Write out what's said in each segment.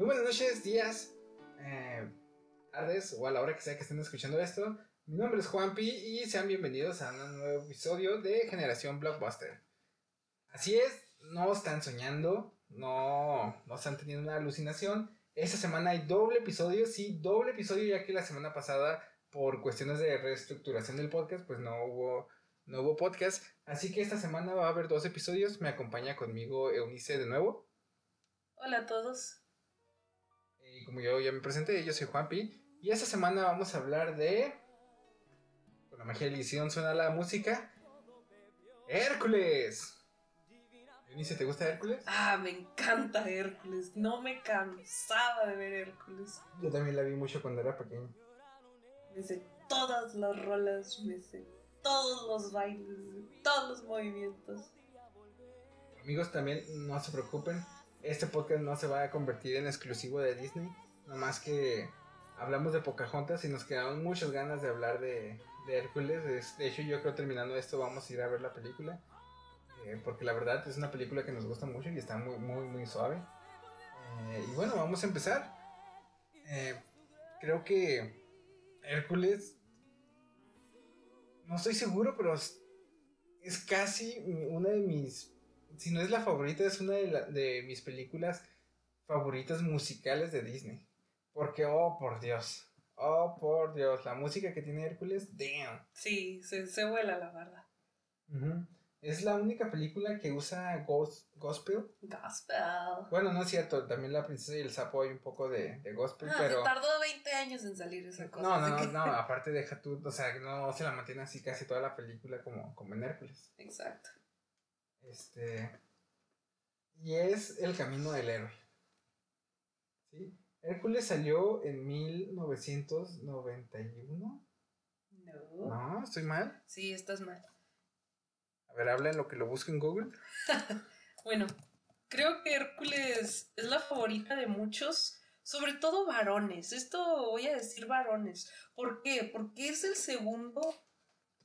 Muy buenas noches, días, eh, tardes o a la hora que sea que estén escuchando esto. Mi nombre es Juanpi y sean bienvenidos a un nuevo episodio de Generación Blockbuster. Así es, no están soñando, no, no están teniendo una alucinación. Esta semana hay doble episodio, sí, doble episodio, ya que la semana pasada, por cuestiones de reestructuración del podcast, pues no hubo, no hubo podcast. Así que esta semana va a haber dos episodios. Me acompaña conmigo Eunice de nuevo. Hola a todos. Como yo ya me presenté, yo soy Juanpi. Y esta semana vamos a hablar de. Con la magia de edición suena la música. ¡Hércules! Eunice, ¿te gusta Hércules? Ah, me encanta Hércules. No me cansaba de ver Hércules. Yo también la vi mucho cuando era pequeño. Me sé todas las rolas, me sé todos los bailes, todos los movimientos. Amigos, también no se preocupen. Este podcast no se va a convertir en exclusivo de Disney. Nomás que hablamos de Pocahontas y nos quedaron muchas ganas de hablar de, Hércules. De hecho, yo creo terminando esto vamos a ir a ver la película. Eh, porque la verdad es una película que nos gusta mucho y está muy, muy, muy suave. Eh, y bueno, vamos a empezar. Eh, creo que Hércules, no estoy seguro, pero es, casi una de mis, si no es la favorita, es una de, de mis películas favoritas musicales de Disney. Porque, oh, por Dios. Oh, por Dios, la música que tiene Hércules, damn. Sí, se, se vuela la verdad. Es la única película que usa gospel. Gospel. Bueno, no es cierto, también La Princesa y el Sapo hay un poco de, de gospel, ah, pero... tardó 20 años en salir esa cosa. No, no, no, no, aparte deja tú, o sea, no se la mantiene así casi toda la película como, como en Hércules. Exacto. Este... Y es El Camino del Héroe. ¿Sí? Hércules salió en 1991. No. No, ¿estoy mal? Sí, estás mal. A ver, habla en lo que lo busco en Google. bueno, creo que Hércules es la favorita de muchos, sobre todo varones. Esto voy a decir varones. ¿Por qué? Porque es el segundo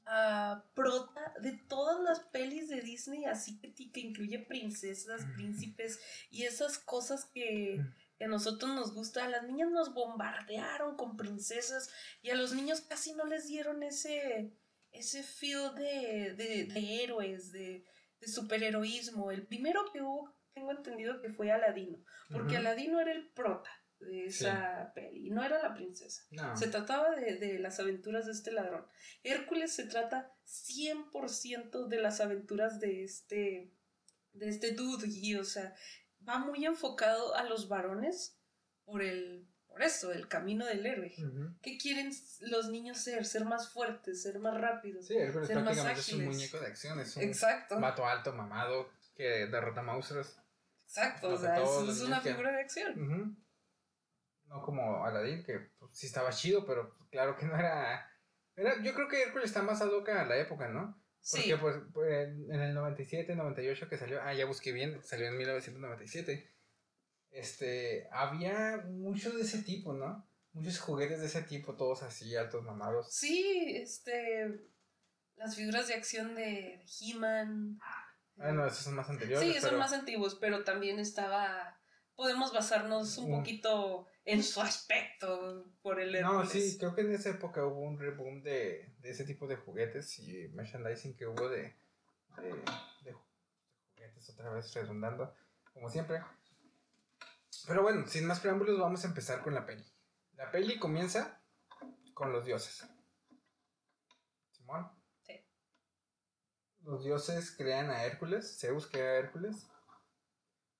uh, prota de todas las pelis de Disney, así que, que incluye princesas, príncipes y esas cosas que a nosotros nos gusta. A las niñas nos bombardearon con princesas y a los niños casi no les dieron ese ese feel de, de, héroes, de, de, superheroísmo. El primero que hubo, tengo entendido que fue Aladino, porque Aladino era el prota de esa peli, y no era la princesa. Se trataba de, las aventuras de este ladrón. Hércules se trata 100% de las aventuras de este, de este dude, y o sea, va muy enfocado a los varones por el por eso, el camino del héroe. ¿Qué quieren los niños ser? Ser más fuertes, ser más rápidos. Sí, Hércules ser prácticamente es un muñeco de acción, es un Exacto. vato alto, mamado, que derrota monstruos. Exacto, o sea, es, una figura de acción. No como Aladdin, que pues, sí estaba chido, pero claro que no era... era yo creo que Hércules está más ad hoc a la época, ¿no? Porque sí. pues, pues en el 97, 98 que salió, ah, ya busqué bien, salió en 1997 este, había muchos de ese tipo, ¿no? Muchos juguetes de ese tipo, todos así, altos, mamados. Sí, este, las figuras de acción de He-Man. Ah, no, esos son más anteriores. Sí, son más antiguos, pero también estaba, podemos basarnos un poquito en su aspecto por el No, sí, creo que en esa época hubo un reboom de, de ese tipo de juguetes y merchandising que hubo de, de, de juguetes, otra vez redundando, como siempre. Pero bueno, sin más preámbulos, vamos a empezar con la peli. La peli comienza con los dioses. Simón. Sí. Los dioses crean a Hércules, Zeus crea a Hércules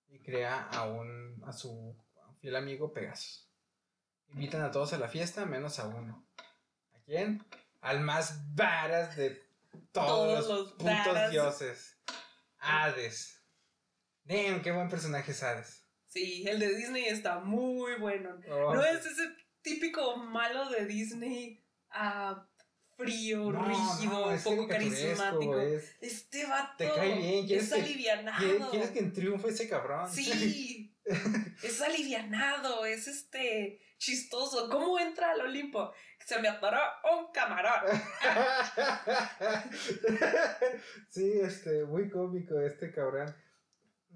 y crea a un a su fiel amigo Pegasus. Invitan a todos a la fiesta menos a uno. ¿A quién? Al más varas de todos, los, putos dioses. Hades. Damn, qué buen personaje es Hades. Sí, el de Disney está muy bueno. Oh, no es ese típico malo de Disney ah, frío, rígido, un poco carismático. este vato te cae bien, es alivianado. ¿Quieres que triunfe ese cabrón? Sí, es alivianado, es este chistoso. ¿Cómo entra al Olimpo? Se me atoró un camarón. sí, este, muy cómico este cabrón.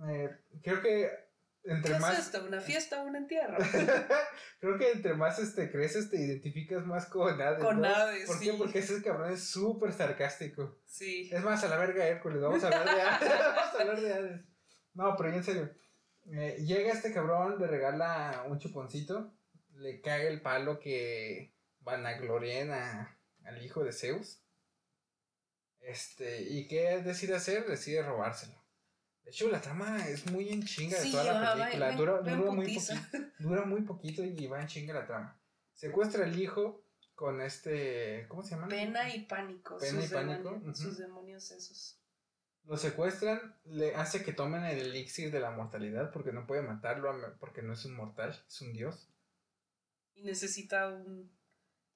Eh, creo que entre ¿Qué más. es esto? ¿Una fiesta o un entierro? Creo que entre más este, creces te identificas más con Hades. Con ¿no? Hades, ¿Por sí. qué? Porque ese cabrón es súper sarcástico. Sí. Es más, a la verga Hércules, vamos a hablar de Hades. vamos a hablar de Hades. No, pero en serio. Eh, llega este cabrón, le regala un chuponcito, le caga el palo que vanaglorien a, al hijo de Zeus. Este, ¿y qué decide hacer? Decide robárselo. De hecho, la trama es muy en chinga de Sí, toda la va- película. va dura, va dura muy dura muy poquito y va en chinga la trama. Secuestra al hijo con este. ¿Cómo se llama? Pena y pánico. Pena sus y pánico, demonios. Sus demonios esos. Lo secuestran, le hace que tomen el elixir de la mortalidad porque no puede matarlo porque no es un mortal, es un dios. Y necesita un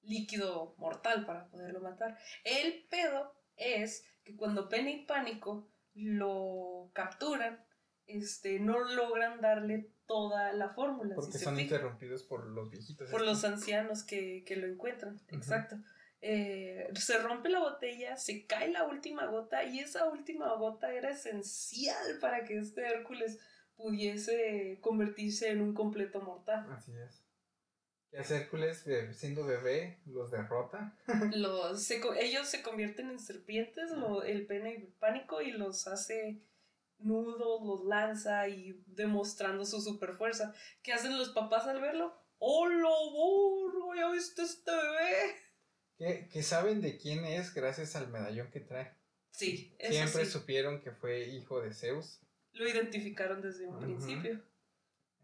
líquido mortal para poderlo matar. El pedo es que cuando Pena y Pánico lo capturan, este, no logran darle toda la fórmula. Porque son interrumpidos por los viejitos. por estos. los ancianos que, que lo encuentran. Exacto. Eh, se rompe la botella, se cae la última gota y esa última gota era esencial para que este Hércules pudiese convertirse en un completo mortal. Así es. Que hace Hércules, eh, siendo bebé, los derrota. Los, se ellos se convierten en serpientes, lo- el pena y pánico, y los hace nudos, los lanza y demostrando su super fuerza. ¿Qué hacen los papás al verlo? ¡Hola, burro! ¿Ya viste este bebé? Que, que saben de quién es gracias al medallón que trae. Sí, eso Siempre sí. supieron que fue hijo de Zeus. Lo identificaron desde un principio.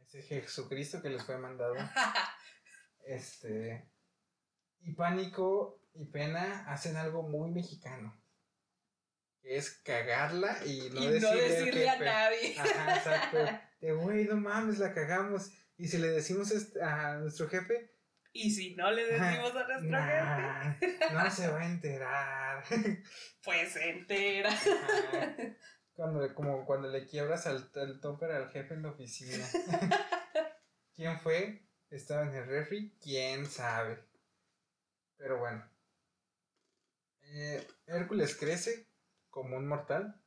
Ese Jesucristo que les fue mandado. Este. Y Pánico y Pena hacen algo muy mexicano. Que es cagarla y no y decirle, no decirle a nadie. Ajá, exacto. De güey, no mames, la cagamos. Y si le decimos este- a nuestro jefe, Y si no le decimos a nuestra gente, no se va a enterar. pues se entera. Cuando, como cuando le quiebras al, al topper al jefe en la oficina. ¿Quién fue? Estaba en el refri, quién sabe. Pero bueno. Eh, Hércules crece como un mortal,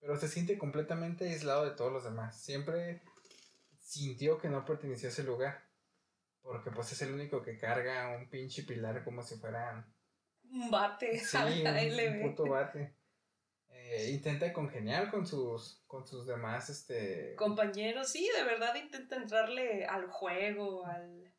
pero se siente completamente aislado de todos los demás. Siempre sintió que no pertenecía a ese lugar, porque pues es el único que carga un pinche pilar como si fuera Un bate. Sí, Ahí un, puto bate. Eh, intenta congeniar con sus, con sus demás, este... Compañeros, sí, de verdad intenta entrarle al juego, al,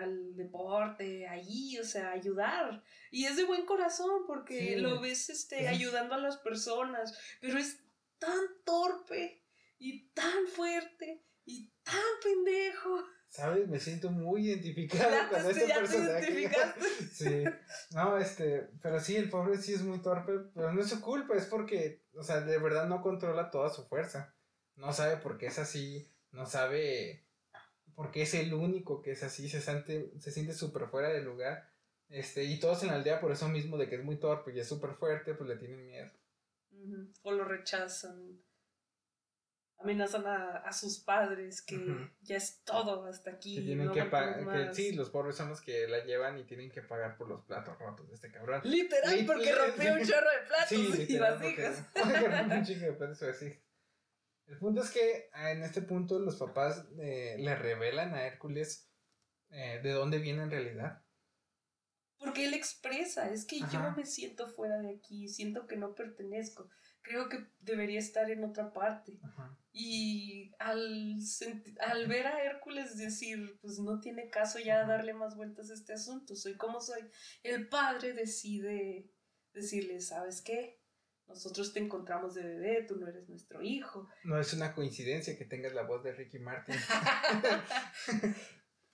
al deporte, allí, o sea, ayudar. Y es de buen corazón porque Sí. lo ves este, Es- ayudando a las personas, pero es tan torpe y tan fuerte y tan pendejo. ¿Sabes? Me siento muy identificado Ya con te- este ya te personaje. identificaste. sí. No, este... Pero sí, el pobre sí es muy torpe, pero no es su culpa, es porque, o sea, de verdad no controla toda su fuerza. No sabe por qué es así, no sabe por qué es el único que es así, se siente se siente súper fuera del lugar. Este, y todos en la aldea por eso mismo de que es muy torpe y es súper fuerte, pues le tienen miedo. O lo rechazan. Amenazan a, a sus padres que Ujú. ya es todo hasta aquí. Que tienen no que pagar. Sí, los pobres son los que la llevan y tienen que pagar por los platos rotos de este cabrón. Literal, Lit- porque rompió un chorro de platos Sí, y literal, vasijas. porque- porque rompe un chingo de platos y vasijas. El punto es que ah, en este punto los papás eh, le revelan a Hércules eh, de dónde viene en realidad. Porque él expresa, es que Ajá. yo me siento fuera de aquí, siento que no pertenezco, creo que debería estar en otra parte. Ajá. Y al, al ver a Hércules decir, pues no tiene caso ya darle más vueltas a este asunto, soy como soy, el padre decide decirle, ¿sabes qué? Nosotros te encontramos de bebé, tú no eres nuestro hijo. No es una coincidencia que tengas la voz de Ricky Martin.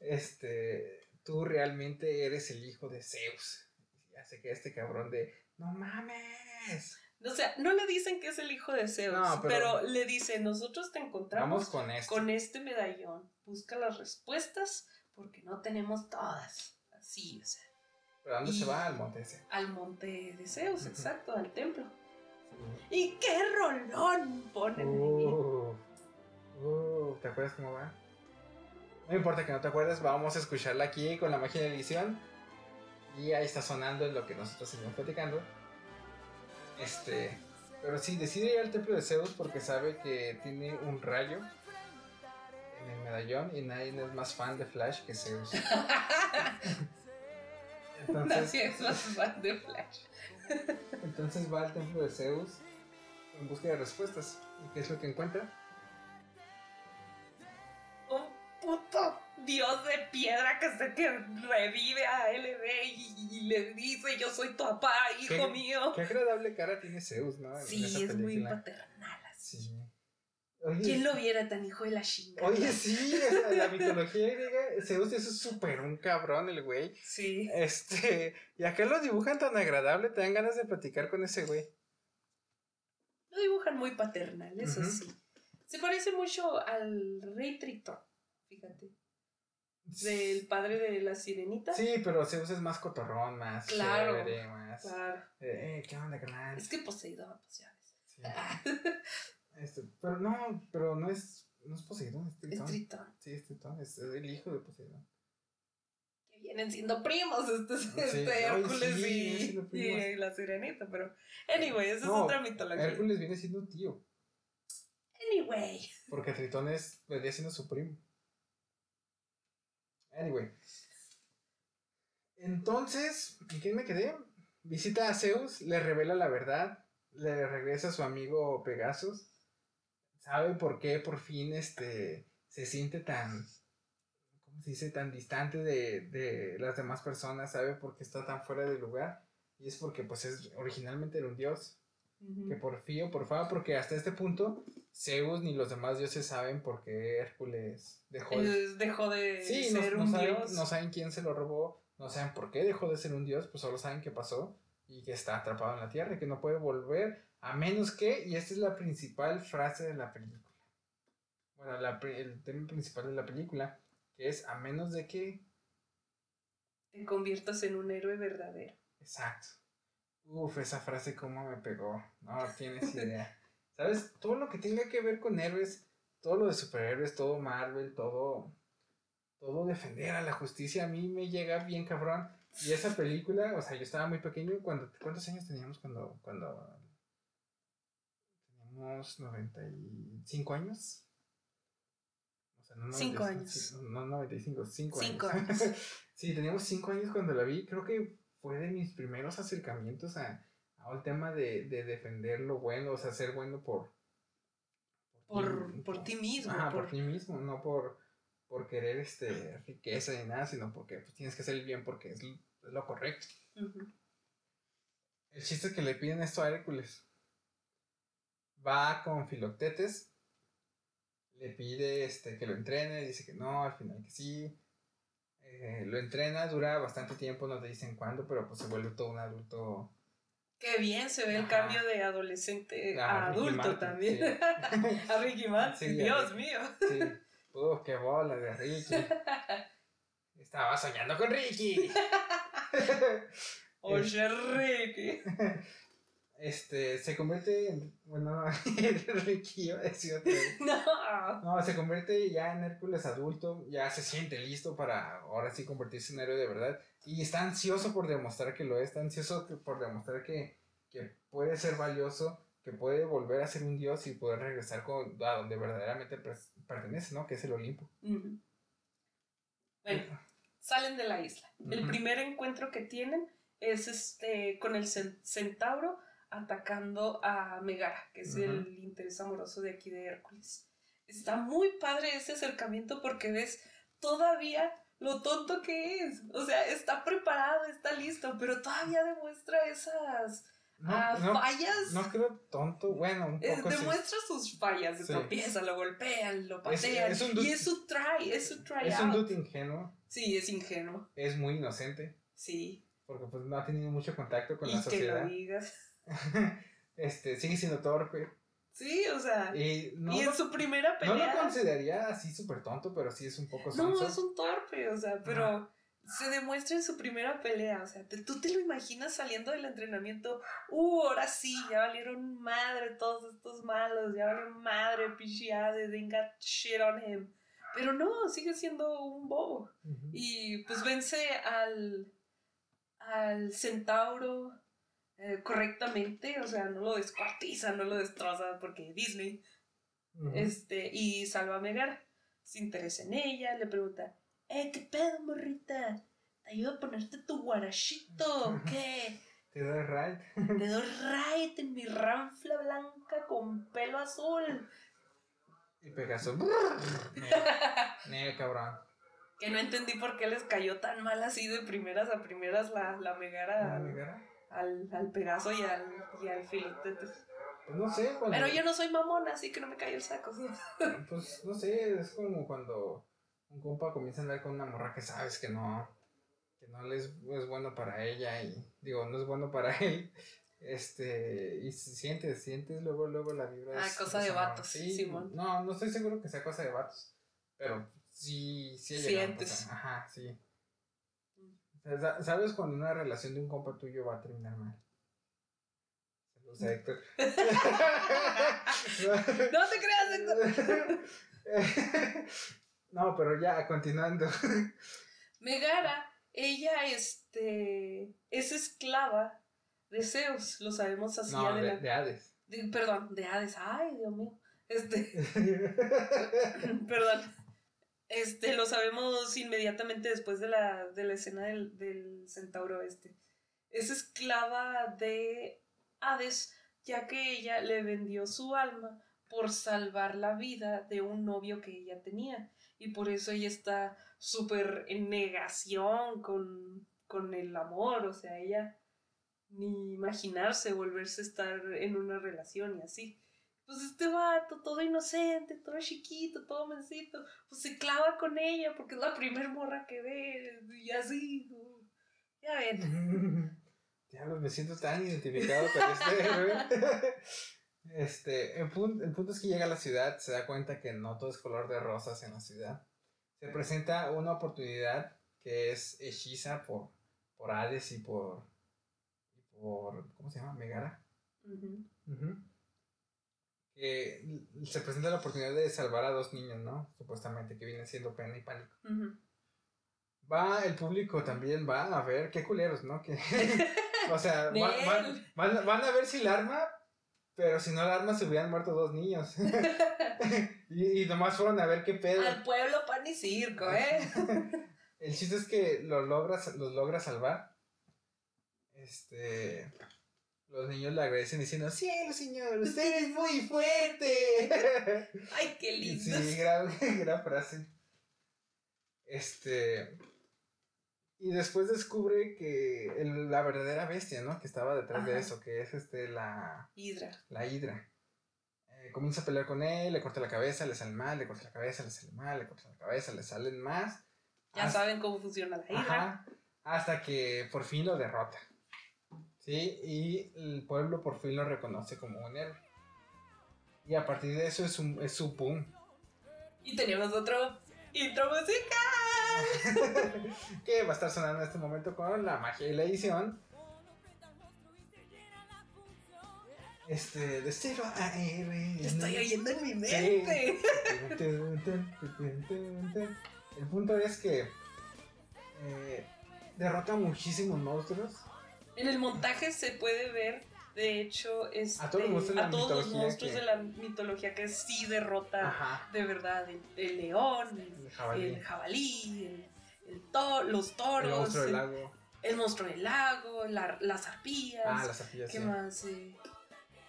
este, tú realmente eres el hijo de Zeus. Hace que este cabrón de, no mames. O sea, no le dicen que es el hijo de Zeus, No, pero... pero- le dicen, nosotros te encontramos con esto. con este medallón. Busca las respuestas porque no tenemos todas. Así, o sea, ¿Pero dónde y- se va? Al monte ese. al monte de Zeus, exacto, al templo. ¿Y qué rolón ponen? Uh, uh, ¿Te acuerdas cómo va? No importa que no te acuerdes, vamos a escucharla aquí con la magia de edición. Y ahí está sonando lo que nosotros seguimos platicando. Este. Pero sí, decide ir al templo de Zeus porque sabe que tiene un rayo el medallón y nadie es más fan de Flash que Zeus. Nadie es más fan de Flash. entonces va al templo de Zeus en busca de respuestas. ¿Y qué es lo que encuentra? Un puto dios de piedra que se que revive a LB y, le dice yo soy tu papá, hijo mío. Qué agradable cara tiene Zeus, ¿no? sí, es muy paternal así. ¿Quién lo viera tan hijo de la chingada? Oye, sí, la mitología griega, Zeus es súper un cabrón el güey. Sí. Este, y acá lo dibujan tan agradable, te dan ganas de platicar con ese güey. Lo dibujan muy paternal, eso sí. Se parece mucho al rey Tritón, fíjate. Del padre de la sirenita. Sí, pero Zeus es más cotorrón, más claro, chévere, más. Claro. Eh, ¿qué onda, canal? Es que Poseidón, pues ya ves. Sí. este, pero no, pero no es, no es Poseidón, es Tritón. Es Tritón. Sí, es Tritón, es el hijo de Poseidón. Que vienen siendo primos, este, Sí, este ay, Hércules sí, y, y la sirenita, pero. Anyway, esa No, es otra mitología. Hércules viene siendo tío, Anyway. porque Tritón es, vendría siendo su primo. Anyway. Entonces, ¿en quién me quedé? Visita a Zeus, le revela la verdad, le regresa a su amigo Pegasus, sabe por qué por fin este, se siente tan, ¿cómo se dice? Tan distante de, de las demás personas, sabe por qué está tan fuera de lugar, y es porque pues es, originalmente era un dios, Que por fío, por favor, porque hasta este punto Zeus ni los demás dioses saben por qué Hércules dejó de dejó de Sí, ser no un saben, dios. no saben quién se lo robó, no saben por qué dejó de ser un dios, pues solo saben qué pasó y que está atrapado en la tierra y que no puede volver a menos que, y esta es la principal frase de la película. Bueno, la el tema principal de la película, que es a menos de que... Te conviertas en un héroe verdadero. Exacto. Uf, esa frase cómo me pegó. No tienes idea. ¿Sabes? Todo lo que tenga que ver con héroes, todo lo de superhéroes, todo Marvel, todo todo defender a la justicia a mí me llega bien cabrón. Y esa película, o sea, yo estaba muy pequeño cuando ¿cuántos años teníamos cuando cuando teníamos 95 años? O sea, no Cinco 95, años. No 95, 5 Cinco años. años. sí, teníamos 5 años cuando la vi. Creo que fue de mis primeros acercamientos a, al tema de, de defender lo bueno, o sea, ser bueno por... Por, por ti mismo. Ajá, por por- ti mismo, no por, por querer este, riqueza ni nada, sino porque pues, tienes que hacer el bien porque es, lo- es lo correcto. El chiste es que le piden esto a Hércules. Va con Filoctetes, le pide este, que lo entrene, dice que no, al final que sí. Eh, lo entrena, dura bastante tiempo, no te dicen cuándo, pero pues se vuelve todo un adulto. Qué bien se ve el cambio de adolescente a adulto Martin, también. sí. a Ricky Martin, Sí, Dios Ricky. mío. Sí. Uf, qué bola de Ricky. Estaba soñando con Ricky. Oye, Ricky. Este, se convierte en. Bueno, Ricky iba a decir otra vez. No. No, se convierte ya en Hércules adulto, ya se siente listo para ahora sí convertirse en héroe de verdad. Y está ansioso por demostrar que lo es, está ansioso por demostrar que, que puede ser valioso, que puede volver a ser un dios y poder regresar con, a donde verdaderamente pertenece, ¿no? Que es el Olimpo. Bueno, salen de la isla. El primer encuentro que tienen es este con el cen- centauro atacando a Megara, que es el Ujú. interés amoroso de aquí de Hércules. Está muy padre ese acercamiento porque ves todavía lo tonto que es. O sea, está preparado, está listo, pero todavía demuestra esas No, ah, no, fallas. no creo tonto, bueno, un Eh, poco sí. demuestra sus fallas, se Sí. tropieza, lo golpean, lo Es- patean. es un y es su try, es su try Es un out. dude ingenuo, Sí, es ingenuo. es muy inocente, Sí. porque pues no ha tenido mucho contacto con y la que sociedad. lo digas. este, sigue siendo torpe. Sí, o sea. Y no, y en lo, su primera no lo pelea. consideraría así súper tonto, pero sí es un poco No, sonso. es un torpe, o sea, pero se demuestra en su primera pelea. O sea, te- tú te lo imaginas saliendo del entrenamiento. Uh, ahora sí, ya valieron madre todos estos malos. Ya valieron madre, they got shit on him. Pero no, sigue siendo un bobo. Y pues vence al, al centauro eh, correctamente, o sea, no lo descuartiza, no lo destroza porque Disney, este, y salva a Megara. se interesa en ella, le pregunta, eh, ¿qué pedo, morrita? ¿Te ayudo a ponerte tu guarachito qué? Te doy right. Te doy right en mi ranfla blanca con pelo azul. Y Pegaso. Ne, cabrón. Que no entendí por qué les cayó tan mal así de primeras a primeras la, la megara, ¿La megara? Al, al Pegaso y al, y al Filotete. Pues no sé, cuando. Pero yo no soy mamona, así que no me cayó el saco. Pues no sé, es como cuando un compa comienza a andar con una morra que sabes que no. Que no le es, bueno para ella y. Digo, no es bueno para él. Este. Y si sientes, sientes luego, luego la vibra. Ah, es- cosa de vatos, Sí, Simón. no, no estoy seguro que sea cosa de vatos. Pero sí, sí Sientes. Ajá, sí. ¿Sabes cuando una relación de un compa tuyo va a terminar mal? Saludos a Héctor. No te creas, Héctor. no, pero ya, continuando. Megara, ella este, es esclava de Zeus, lo sabemos así No, de, de Hades. De- perdón, de Hades. Ay, Dios mío. Este, perdón. Este, lo sabemos inmediatamente después de la, de la escena del, del centauro este. Es esclava de Hades, ya que ella le vendió su alma por salvar la vida de un novio que ella tenía. Y por eso ella está súper en negación con, con el amor. O sea, ella ni imaginarse volverse a estar en una relación y así. Pues este vato, todo inocente, todo chiquito, todo mencito, pues se clava con ella porque es la primer morra que ve y así. Ya ven. Diablos, me siento tan identificado con este. Este, el punto, el punto es que llega a la ciudad, se da cuenta que no todo es color de rosas en la ciudad. Se presenta una oportunidad que es hechiza por, por Hades y por, y por. ¿Cómo se llama? Megara. Ujú. Ujú. Que se presenta la oportunidad de salvar a dos niños, ¿no? Supuestamente, que vienen siendo pena y pánico. Ujú. Va, el público también va a ver, qué culeros, ¿no? Que, o sea, va- Nel. van, van- van a ver si la arma, pero si no la arma se hubieran muerto dos niños. y, y nomás fueron a ver qué pedo. Al pueblo pan y circo, ¿eh? El chiste es que los logra, los logra salvar. Este. Los niños le agradecen diciendo: Cielo, señor, usted es muy fuerte. Ay, qué lindo. Sí, gran, gran frase. Este. Y después descubre que el- la verdadera bestia, ¿no? Que estaba detrás de Ajá. eso, que es este la, Hidra. la hidra. Eh, comienza a pelear con él, le corta la cabeza, le sale mal, le corta la cabeza, le sale mal, le corta la cabeza, le salen más. Ya hasta- saben cómo funciona la hidra. Ajá, hasta que por fin lo derrota. Sí, y el pueblo por fin lo reconoce como un héroe. Y a partir de eso es, un, es su boom. Y tenemos otro intro musical. que va a estar sonando en este momento con la magia y la edición. Este, de cero a héroe. Estoy oyendo en mi mente. El punto es que eh, derrota muchísimos monstruos. En el montaje se puede ver, de hecho, este, A todos los a todos mitología monstruos que- de la mitología que sí derrota Ajá. de verdad el, el león, el, El jabalí. el jabalí, to- los El toros, monstruo del el, lago. el monstruo del lago, la- las arpías. Ah, las ardillas. ¿Qué sí. más? Eh,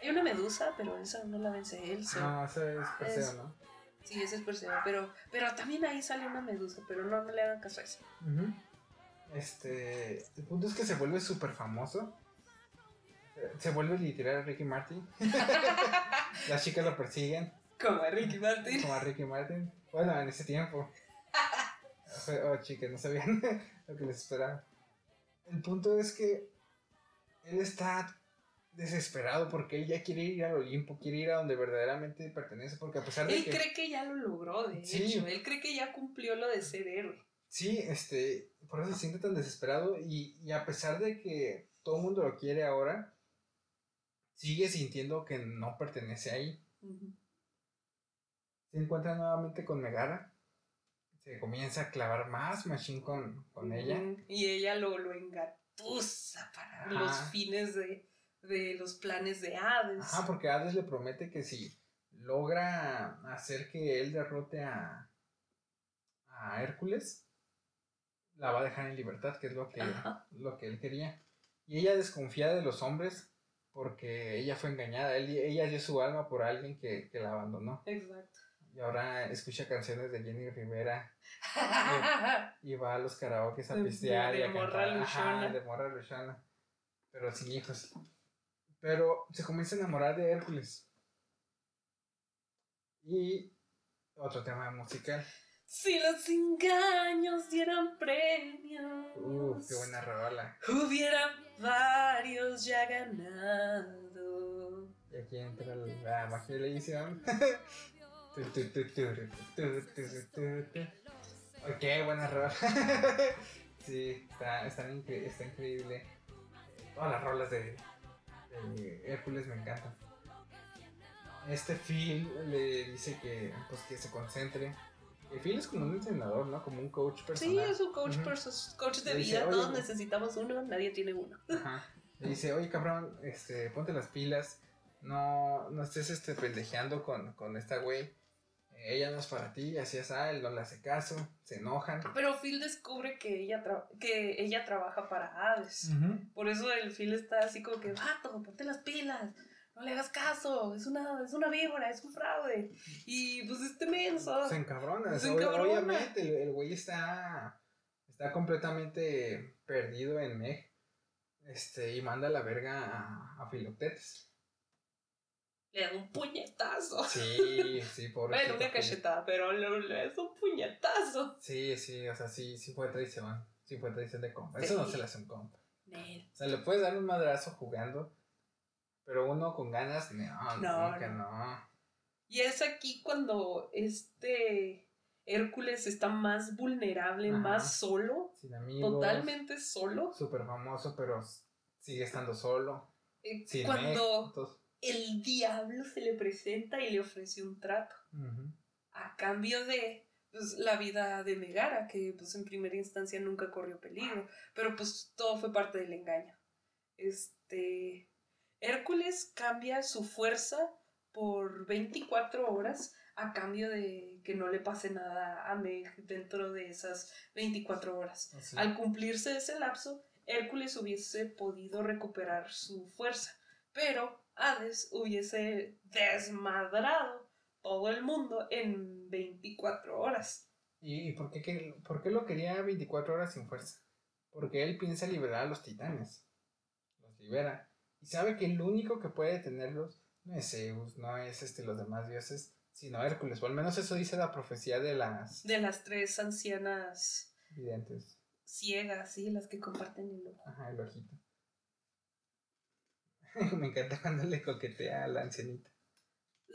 Hay una medusa, pero esa no la vence él. No, ese es Perseo, Es- ¿no? Sí, ese es Perseo, pero, pero también ahí sale una medusa, pero no, no le hagan caso a eso. Ujú. Este, el punto es que se vuelve súper famoso. Eh, Se vuelve literal Ricky Martin. Las chicas lo persiguen, Como a Ricky Martin. como a Ricky Martin. Bueno, en ese tiempo. Oh, chicas, no sabían lo que les esperaba. El punto es que él está desesperado porque él ya quiere ir al Olimpo, quiere ir a donde verdaderamente pertenece, porque a pesar de Él que... cree que ya lo logró, de Sí. hecho. Él cree que ya cumplió lo de ser héroe. Sí, este, por eso se siente tan desesperado y, y a pesar de que todo el mundo lo quiere ahora, sigue sintiendo que no pertenece ahí. Se encuentra nuevamente con Megara, se comienza a clavar más machine con, con ella. Y ella lo, lo engatusa para Ajá. los fines de, de los planes de Hades. Ajá, porque Hades le promete que si logra hacer que él derrote a, a Hércules, la va a dejar en libertad, que es lo que, Ajá. lo que él quería. Y ella desconfía de los hombres porque ella fue engañada. Él- ella dio su alma por alguien que, que la abandonó. Exacto. Y ahora escucha canciones de Jenny Rivera y va a los karaokes a De- pistear de y a morra cantar. Ajá, de morra luchona. Pero sin hijos. Pero se comienza a enamorar de Hércules. Y otro tema musical. Si los engaños dieran premios. Uf, qué buena rola. Hubiera varios ya ganados. Y aquí entra la magia de la edición. ok, buena rola. sí, está, está, increíble. Todas las rolas de, Hércules me encantan. Este film le dice que, pues, que se concentre Phil es como un entrenador, ¿no? Como un coach personal. Sí, es un coach, Ujú. perso- coach de dice, vida. "Oye, Todos no". necesitamos uno, nadie tiene uno. Ajá. Le dice, oye cabrón, este, ponte las pilas, no, no estés este pendejeando con, con esta güey. Ella no es para ti, así es, ah, él no le hace caso, se enojan. Pero Phil descubre que ella, que ella trabaja para Hades. Ujú. Por eso el Phil está así como que, vato, ponte las pilas, no le hagas caso, es una, es una víbora, es un fraude. Y pues este menso. Se encabrona, Se encabrona. obviamente el, el güey está, está completamente perdido en Meg. Este, y manda a la verga a, a Filoctetes. Le da un puñetazo. Sí, sí, pobre. Bueno, una cachetada, pero le, le es un puñetazo. Sí, sí, o sea, sí, sí fue traición. Sí fue traición de compa. Eso no se le hace un compa. Nel. O sea, le puedes dar un madrazo jugando, pero uno con ganas, no, No, nunca, no. Y es aquí cuando este Hércules está más vulnerable, Ajá. más solo, Sin amigos. totalmente solo. Súper famoso, pero sigue estando solo. eh, Sin cuando el diablo se le presenta y le ofrece un trato. a cambio de pues, la vida de Megara, que pues en primera instancia nunca corrió peligro, pero pues todo fue parte del engaño. Este Hércules cambia su fuerza por 24 horas a cambio de que no le pase nada a Meg dentro de esas 24 horas. Así. Al cumplirse ese lapso, Hércules hubiese podido recuperar su fuerza, pero Hades hubiese desmadrado todo el mundo en 24 horas. ¿Y, por, qué, qué- por qué lo quería 24 horas sin fuerza? Porque él piensa liberar a los titanes. Los libera. Y sabe que el único que puede detenerlos no es Zeus, no es este, los demás dioses, sino Hércules. O al menos eso dice la profecía de las De las tres ancianas videntes. ciegas, sí, las que comparten el ojo. Ajá, el ojito. Me encanta cuando le coquetea a la ancianita.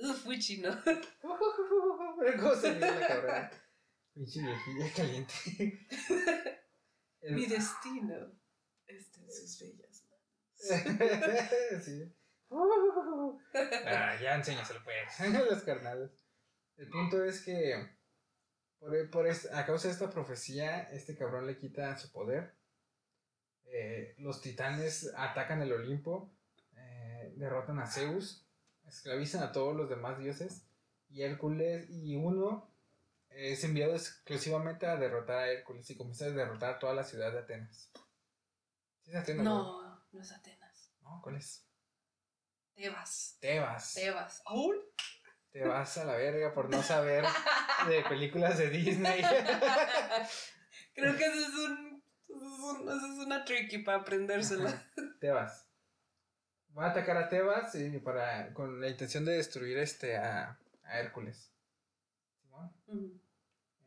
Uf, muy chino. ¿Cómo se la cabrona? Pinche viejilla caliente. Mi destino está en sus bellas. sí. Ah, ya enséñaselo pues. Los carnales. El punto es que por, por es- a causa de esta profecía, este cabrón le quita su poder. Eh, los titanes atacan el Olimpo, eh, derrotan a Zeus, esclavizan a todos los demás dioses y Hércules y uno es enviado exclusivamente a derrotar a Hércules y comienza a derrotar a toda la ciudad de Atenas. ¿Sí es Atenas? No, no es Atenas. No, ¿cuál es? Tebas. Tebas. Tebas. ¿Aún? Te vas a la verga por no saber de películas de Disney. Creo que eso es un. Eso es, un- eso es una tricky para aprendérsela. Tebas. Va a atacar a Tebas y para, con la intención de destruir este a, a Hércules.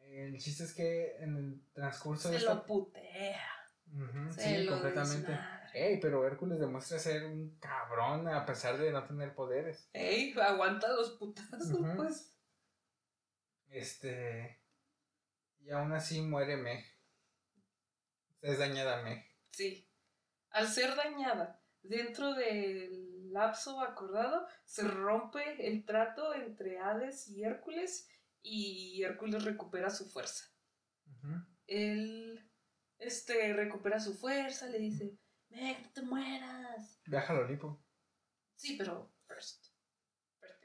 El chiste es que en el transcurso de Se esta... lo putea. Se sí, lo completamente. Ey, pero Hércules demuestra ser un cabrón a pesar de no tener poderes. Ey, aguanta los putazos, pues. Este... Y aún así muere Meg. Es dañada Meg. Sí. Al ser dañada dentro del lapso acordado, se rompe el trato entre Hades y Hércules y Hércules recupera su fuerza. Ujú. Él este, recupera su fuerza, le dice, Meg, no te mueras. Viaja al Olimpo. Sí, pero first. first.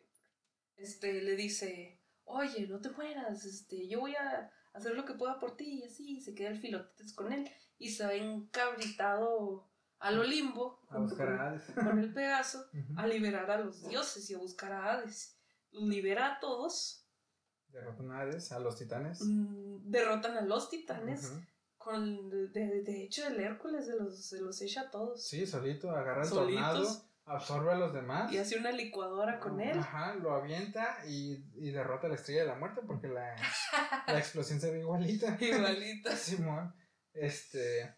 Este, le dice, oye, no te mueras, este, yo voy a, hacer lo que pueda por ti y así, se queda el filotetes con él y se va encabritado al Olimpo A buscar a Hades. con el Pegaso a liberar a los dioses y a buscar a Hades. Libera a todos, Derrotan a Hades, a los titanes. mm, derrotan a los titanes. Con, de, de hecho, el Hércules se los, se los echa a todos. Sí, solito, agarra el Solitos. tornado, absorbe a los demás. Y hace una licuadora con él. Ajá, lo avienta y, y derrota a la estrella de la muerte porque la, la explosión se ve igualita. Igualita. Simón. Este.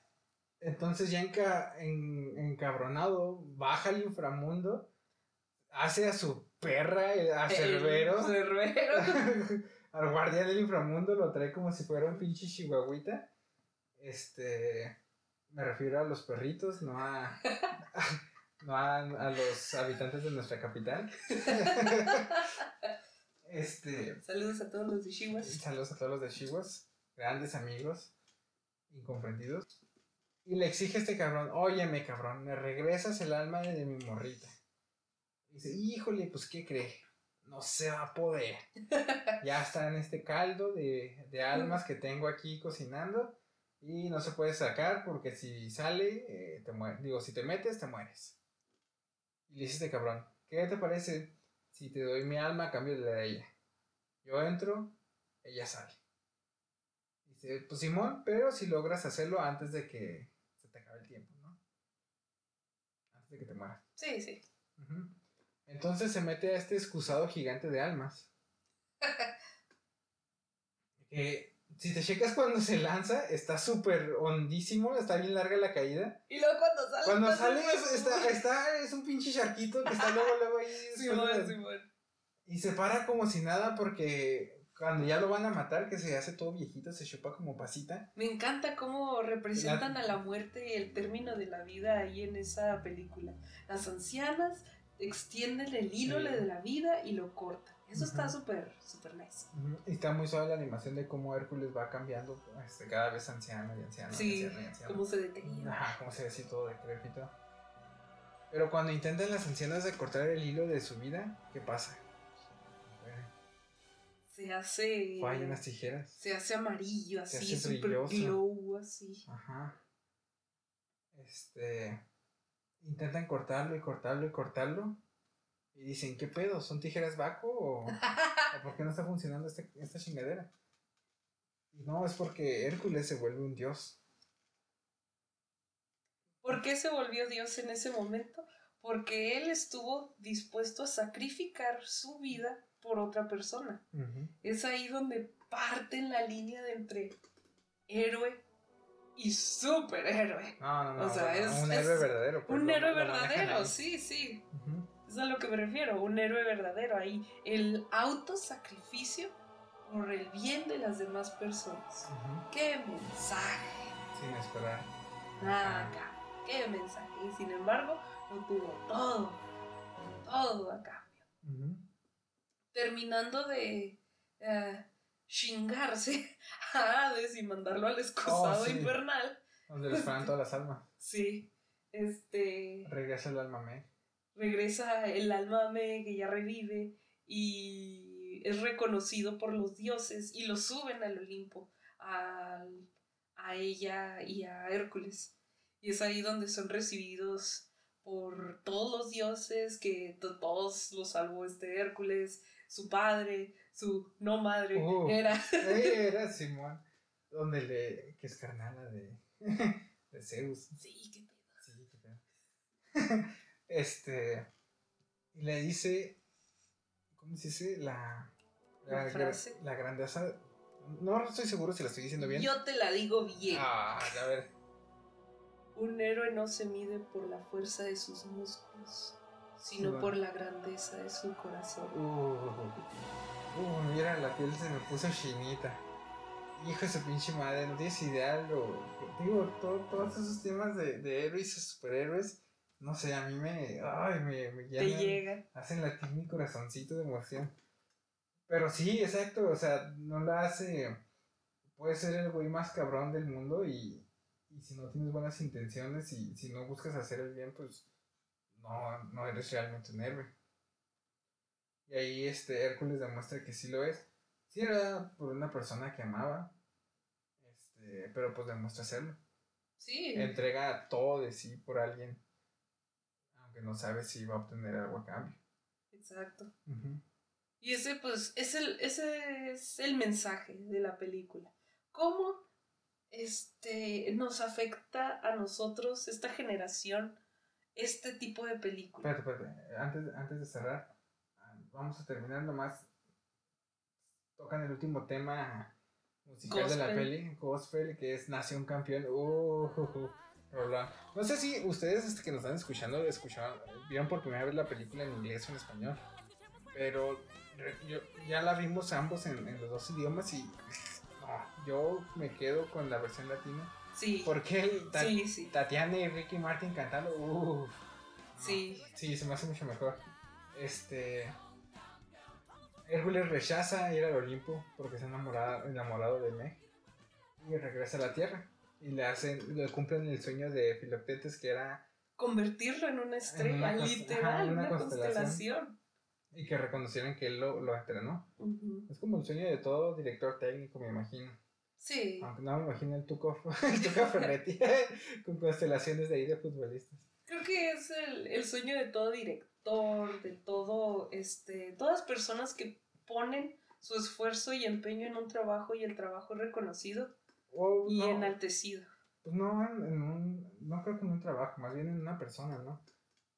Entonces ya enca- en- encabronado, baja al inframundo, hace a su perra, eh, a Cerbero, Cerbero. al guardián del inframundo, lo trae como si fuera un pinche chihuahuita. Este. Me refiero a los perritos, no a. no a, a los habitantes de nuestra capital. este. Saludos a todos los de Chivas. Saludos a todos los de Chihuas, grandes amigos, incomprendidos. Y le exige a este cabrón, óyeme cabrón, me regresas el alma de mi morrita. Y dice, híjole, pues ¿qué cree? No se va a poder. Ya está en este caldo de, de almas que tengo aquí cocinando y no se puede sacar porque si sale, eh, te mueres. Digo, si te metes, te mueres. Y le dice este cabrón, ¿qué te parece si te doy mi alma a cambio de la de ella? Yo entro, ella sale. Dice, pues Simón, pero si logras hacerlo antes de que se te acabe el tiempo, ¿no? Antes de que te mueras. Sí, sí. Entonces se mete a este excusado gigante de almas. Que si te checas cuando se lanza, está súper hondísimo, está bien larga la caída. Y luego cuando sale. Cuando sale es, está, está- es un pinche charquito que está luego, luego ahí. de Simón, la- Simón. Y se para como si nada porque cuando ya lo van a matar, que se hace todo viejito, se chupa como pasita. Me encanta cómo representan a la muerte y el término de la vida ahí en esa película. Las ancianas extienden el hilo Sí. de la vida y lo cortan. Eso está súper, súper nice. Y está muy suave la animación de cómo Hércules va cambiando este, cada vez anciano y anciano. Sí, anciano y anciano. Cómo se detenía. Ajá, como se ve así todo decrépito. Pero cuando intentan las ancianas de cortar el hilo de su vida, ¿qué pasa? Se hace. fallan las tijeras. Se hace amarillo, Se así, hace súper brilloso. glow, así. Ajá. Este. Intentan cortarlo y cortarlo y cortarlo. Y dicen, ¿qué pedo? ¿Son tijeras Baco o, o por qué no está funcionando este- esta chingadera? Y no, es porque Hércules se vuelve un dios. ¿Por qué se volvió Dios en ese momento? Porque él estuvo dispuesto a sacrificar su vida por otra persona. Es ahí donde parten la línea de entre héroe y superhéroe. No, no, no. O sea, no, es- un es héroe verdadero. pues, Un héroe verdadero, sí, sí. Ujú. Es a lo que me refiero, un héroe verdadero ahí. El autosacrificio por el bien de las demás personas. ¡Qué mensaje! Sin esperar. Nada acá. ¡Qué mensaje! Y sin embargo, lo tuvo todo. Todo a cambio. Terminando de eh, chingarse a Hades y mandarlo al excusado Oh, sí. infernal. Donde les todas las almas. Sí. Este. Regresa el alma me. Regresa el alma que ya revive y es reconocido por los dioses y lo suben al Olimpo al- a ella y a Hércules y es ahí donde son recibidos por todos los dioses que to- todos los salvó este Hércules su padre su no madre Uh. era Era Simón. Donde le. que es carnala de. de Zeus. sí qué pedo Sí, qué pedo. este. Y le dice. ¿Cómo se dice? La. La, La frase. la grandeza. No estoy seguro si la estoy diciendo bien. yo te la digo bien Ah, a ver. Un héroe no se mide por la fuerza de sus músculos, sino por la grandeza de su corazón. Uh, uh, mira, la piel se me puso chinita. Hijo de su pinche madre, no tienes idea. Lo, digo, to- todos esos temas de, de héroes y superhéroes, no sé, a mí me. Ay, me, me Te llenan, llega. Hacen latir mi corazoncito de emoción. Pero sí, exacto, o sea, no la hace. Puede ser el güey más cabrón del mundo y, y si no tienes buenas intenciones y si no buscas hacer el bien, pues no, no eres realmente un héroe. Y ahí este Hércules demuestra que sí lo es. Sí era por una persona que amaba, este, pero pues demuestra hacerlo. Sí. Entrega todo de sí por alguien, aunque no sabe si va a obtener algo a cambio. Exacto. Y ese, pues, es el, ese es el mensaje de la película. ¿Cómo este, nos afecta a nosotros, esta generación, este tipo de película? Espérate, espérate. Antes, antes de cerrar, vamos a terminar nomás. Tocan el último tema musical de la peli, Gospel, que es Nación Campeón. Uh, no sé si ustedes este, que nos están escuchando escucharon, vieron por primera vez la película en inglés o en español. Pero ya la vimos ambos en, los dos idiomas y yo me quedo con la versión latina. Sí. Porque Tatiana y Ricky Martin cantando, sí. Sí, se me hace mucho mejor. Este. Hércules rechaza ir al Olimpo porque está enamorado, enamorado de Meg y regresa a la Tierra y le hacen, le cumplen el sueño de Filoctetes que era convertirlo en una estrella, literal, una, constelación. Y que reconocieran que él lo, lo entrenó. Es como el sueño de todo director técnico, me imagino. Sí. Aunque no me imagino el Tuco, el tuco Ferretti con constelaciones de ahí de futbolistas. Creo que es el, el sueño de todo director, de todo, este, todas personas que ponen su esfuerzo y empeño en un trabajo y el trabajo es reconocido y enaltecido. Pues no, en un, no creo que en un trabajo, más bien en una persona, ¿no?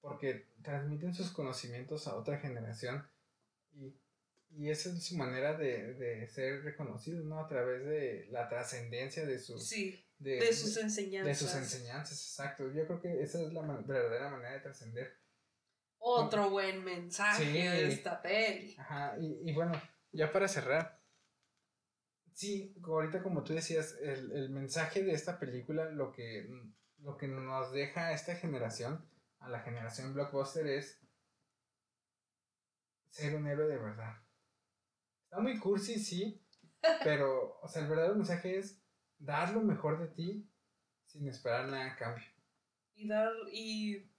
porque transmiten sus conocimientos a otra generación y, y esa es su manera de, de, ser reconocidos, ¿no? A través de la trascendencia de sus... Sí, de, sus enseñanzas. De sus enseñanzas, exacto. Yo creo que esa es la verdadera manera de trascender. Otro buen mensaje de esta peli. Ajá, y, y bueno, ya para cerrar, sí, ahorita como tú decías, el, el mensaje de esta película, lo que, lo que nos deja a esta generación, a la generación blockbuster es ser un héroe de verdad. Está muy cursi, sí, pero, o sea, el verdadero mensaje es dar lo mejor de ti sin esperar nada a cambio. Y dar, y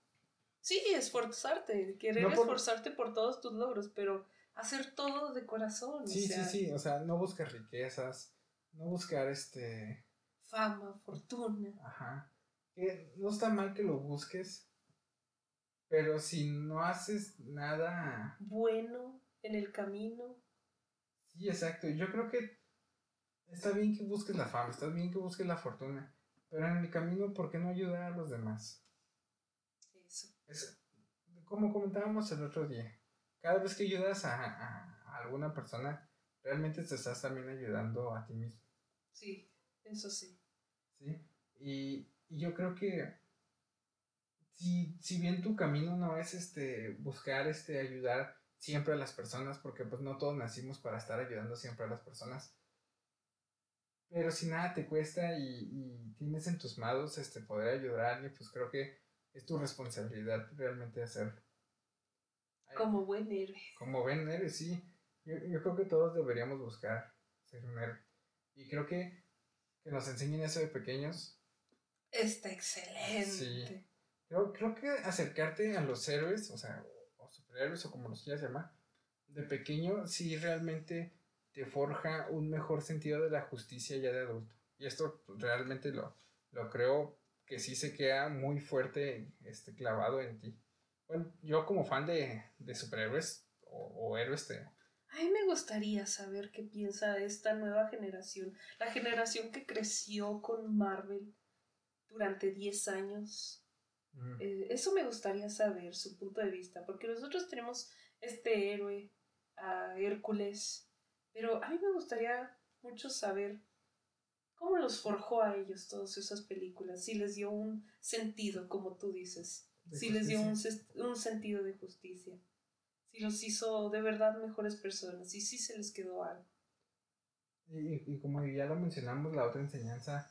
sí, esforzarte, querer esforzarte por todos tus logros, pero hacer todo de corazón. Sí, sí, sí, o sea, no buscar riquezas, no buscar este... Fama, fortuna. Ajá. Que no está mal que lo busques, pero si no haces nada bueno en el camino. Sí, exacto. Yo creo que está bien que busques la fama, está bien que busques la fortuna, pero en el camino, ¿por qué no ayudar a los demás? Eso. Es, como comentábamos el otro día, cada vez que ayudas a, a, alguna persona, realmente te estás también ayudando a ti mismo. Sí, eso sí. Sí, y, y yo creo que si, si bien tu camino no es este buscar este ayudar siempre a las personas, porque pues no todos nacimos para estar ayudando siempre a las personas. Pero si nada te cuesta y, y tienes en tus manos este poder ayudar a alguien, pues creo que es tu responsabilidad realmente hacerlo. Como buen héroe. Como buen héroe, sí. Yo, yo, creo que todos deberíamos buscar ser un héroe. Y creo que que nos enseñen eso de pequeños. Está excelente. Sí. Creo, creo que acercarte a los héroes, o sea, o superhéroes o como los quieras llamar, de pequeño, sí realmente te forja un mejor sentido de la justicia ya de adulto. Y esto realmente lo, lo creo que sí se queda muy fuerte este, clavado en ti. Bueno, yo como fan de, de superhéroes o, o héroes te, a mí me gustaría saber qué piensa esta nueva generación, la generación que creció con Marvel durante 10 años. Eh, eso me gustaría saber, su punto de vista, porque nosotros tenemos este héroe, a Hércules, pero a mí me gustaría mucho saber cómo los forjó a ellos todas esas películas, si les dio un sentido, como tú dices, si les dio un, un, sentido de justicia, si los hizo de verdad mejores personas, y si se les quedó algo. Y, y como ya lo mencionamos, la otra enseñanza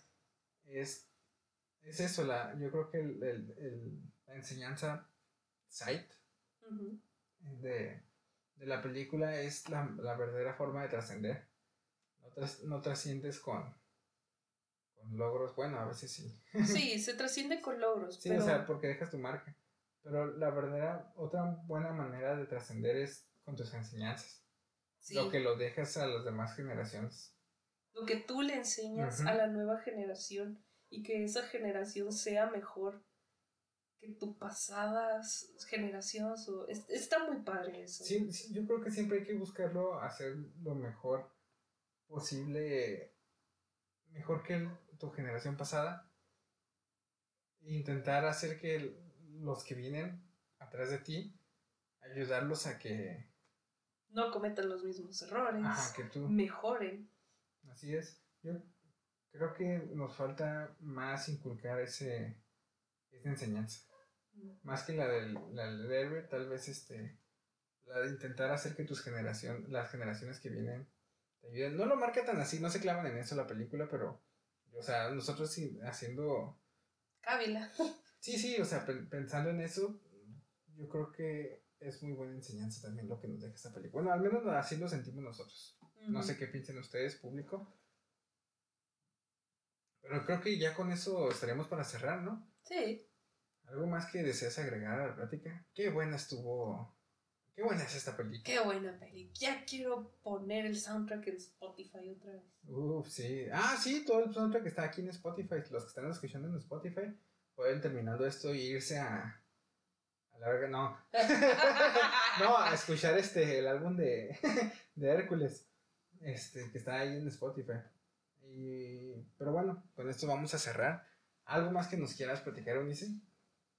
es es eso, la, yo creo que el, el, la enseñanza sight de, de, la película es la, la verdadera forma de trascender. No, no trasciendes con, con logros, bueno, a veces sí. Sí, se trasciende con logros. Sí, o sea, porque dejas tu marca. Pero la verdadera, otra buena manera de trascender es con tus enseñanzas. Lo que lo dejas a las demás generaciones. lo que tú le enseñas a la nueva generación y que esa generación sea mejor que tu pasadas generaciones. O, es- está muy padre eso. Sí, sí, yo creo que siempre hay que buscarlo hacer lo mejor posible, mejor que tu generación pasada. Intentar hacer que los que vienen atrás de ti, ayudarlos a que, No cometan los mismos errores. ajá, que tú, Mejoren. así es. Yo creo que nos falta más inculcar ese, esa enseñanza. Más que la del, la del héroe, tal vez este, la de intentar hacer que tus generación, las generaciones que vienen te ayuden. No lo marca tan así, no se clavan en eso la película, pero, o sea, nosotros sí, haciendo, Cávila. sí, sí, o sea, pen- pensando en eso, yo creo que es muy buena enseñanza también lo que nos deja esta película. Bueno, al menos así lo sentimos nosotros. No sé qué piensen ustedes, público. Pero creo que ya con eso estaríamos para cerrar, ¿no? Sí. ¿Algo más que deseas agregar a la plática? Qué buena estuvo. Qué buena es esta película. Qué buena peli. Ya quiero poner el soundtrack en Spotify otra vez. Uf, sí. Ah, sí, todo el soundtrack está aquí en Spotify. Los que están escuchando en Spotify pueden terminando esto e irse a. A la verga, no. no, a escuchar este, el álbum de, de Hércules. Este, que está ahí en Spotify. Y, pero bueno, con esto vamos a cerrar. ¿Algo más que nos quieras platicar, Unice?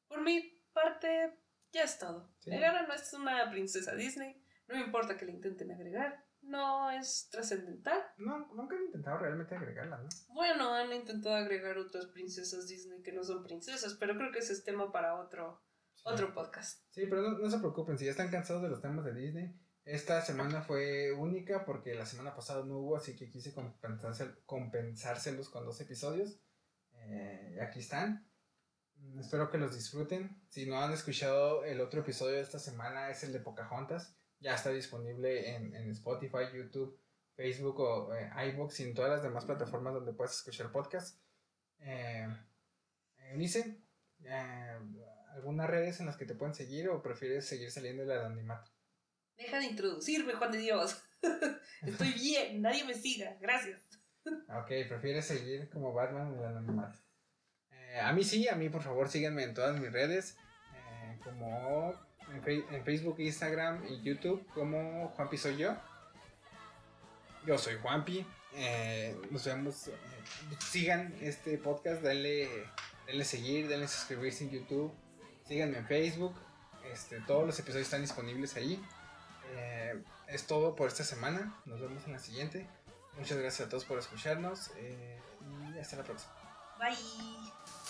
Por mi parte, ya es todo. Sí. Megara no es una princesa Disney. No me importa que le intenten agregar. No es trascendental. No, nunca he intentado realmente agregarla, ¿no? Bueno, han intentado agregar otras princesas Disney que no son princesas, pero creo que ese es tema para otro, Sí. otro podcast. Sí, pero no, no se preocupen, si ya están cansados de los temas de Disney, esta semana fue única porque la semana pasada no hubo, así que quise compensarse- compensárselos con dos episodios. Eh, aquí están. Mm, Espero que los disfruten. Si no han escuchado el otro episodio de esta semana, es el de Pocahontas. Ya está disponible en, en Spotify, YouTube, Facebook o eh, y en todas las demás plataformas donde puedes escuchar podcast. Eh, eh, Eunice, eh, ¿algunas redes en las que te pueden seguir o prefieres seguir saliendo del anonimato? Deja de introducirme, Juan de Dios. Estoy bien, nadie me siga. Gracias. Ok, prefieres seguir como Batman en el anonimato. Eh, a mí sí, a mí por favor síganme en todas mis redes, eh, como en, Facebook, Instagram y YouTube, como Juanpi soy yo. Yo soy Juanpi. eh, nos vemos. sigan este podcast, denle, denle seguir, denle suscribirse en YouTube. Síganme en Facebook. Este, todos los episodios están disponibles ahí. Es todo por esta semana. Nos vemos en la siguiente. Muchas gracias a todos por escucharnos y hasta la próxima. Bye.